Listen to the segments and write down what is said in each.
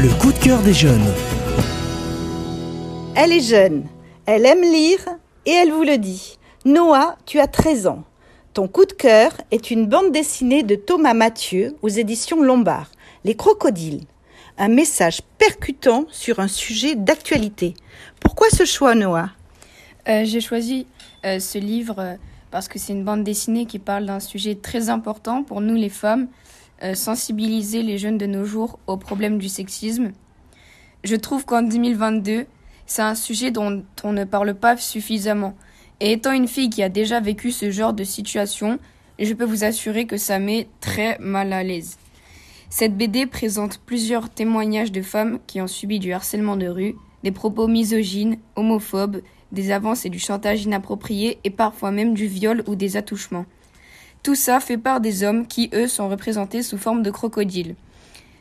Le coup de cœur des jeunes. Elle est jeune, elle aime lire et elle vous le dit. Noah, tu as 13 ans. Ton coup de cœur est une bande dessinée de Thomas Mathieu aux éditions Lombard, Les Crocodiles. Un message percutant sur un sujet d'actualité. Pourquoi ce choix, Noah? Euh, J'ai choisi euh, ce livre euh, parce que c'est une bande dessinée qui parle d'un sujet très important pour nous les femmes, sensibiliser les jeunes de nos jours au problème du sexisme. Je trouve qu'en 2022, c'est un sujet dont on ne parle pas suffisamment. Et étant une fille qui a déjà vécu ce genre de situation, je peux vous assurer que ça met très mal à l'aise. Cette BD présente plusieurs témoignages de femmes qui ont subi du harcèlement de rue, des propos misogynes, homophobes, des avances et du chantage inapproprié et parfois même du viol ou des attouchements. Tout ça fait part des hommes qui, eux, sont représentés sous forme de crocodiles.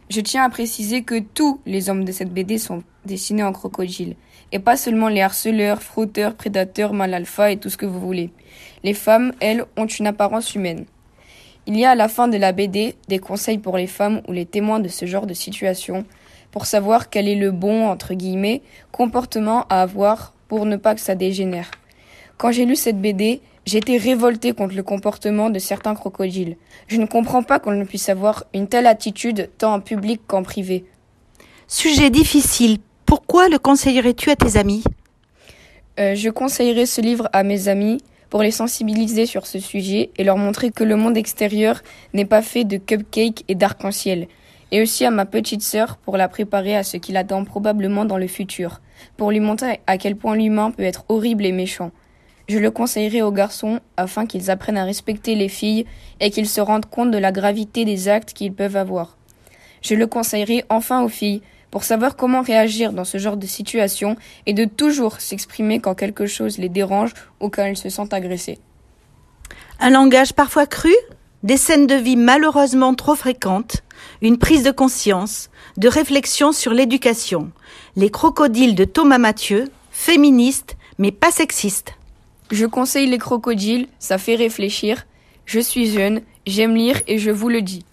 Je tiens à préciser que tous les hommes de cette BD sont dessinés en crocodile, et pas seulement les harceleurs, frotteurs, prédateurs, mal alpha et tout ce que vous voulez. Les femmes, elles, ont une apparence humaine. Il y a à la fin de la BD des conseils pour les femmes ou les témoins de ce genre de situation pour savoir quel est le bon, entre guillemets, comportement à avoir pour ne pas que ça dégénère. Quand j'ai lu cette BD, j'étais révoltée contre le comportement de certains crocodiles. Je ne comprends pas qu'on ne puisse avoir une telle attitude tant en public qu'en privé. Sujet difficile. Pourquoi le conseillerais-tu à tes amis? Euh, je conseillerais ce livre à mes amis pour les sensibiliser sur ce sujet et leur montrer que le monde extérieur n'est pas fait de cupcakes et d'arc-en-ciel. Et aussi à ma petite sœur pour la préparer à ce qui l'attend probablement dans le futur, pour lui montrer à quel point l'humain peut être horrible et méchant. Je le conseillerais aux garçons afin qu'ils apprennent à respecter les filles et qu'ils se rendent compte de la gravité des actes qu'ils peuvent avoir. Je le conseillerais enfin aux filles pour savoir comment réagir dans ce genre de situation et de toujours s'exprimer quand quelque chose les dérange ou quand elles se sentent agressées. Un langage parfois cru Des scènes de vie malheureusement trop fréquentes Une prise de conscience De réflexion sur l'éducation Les crocodiles de Thomas Mathieu Féministe mais pas sexiste Je conseille les crocodiles, ça fait réfléchir. Je suis jeune, j'aime lire et je vous le dis.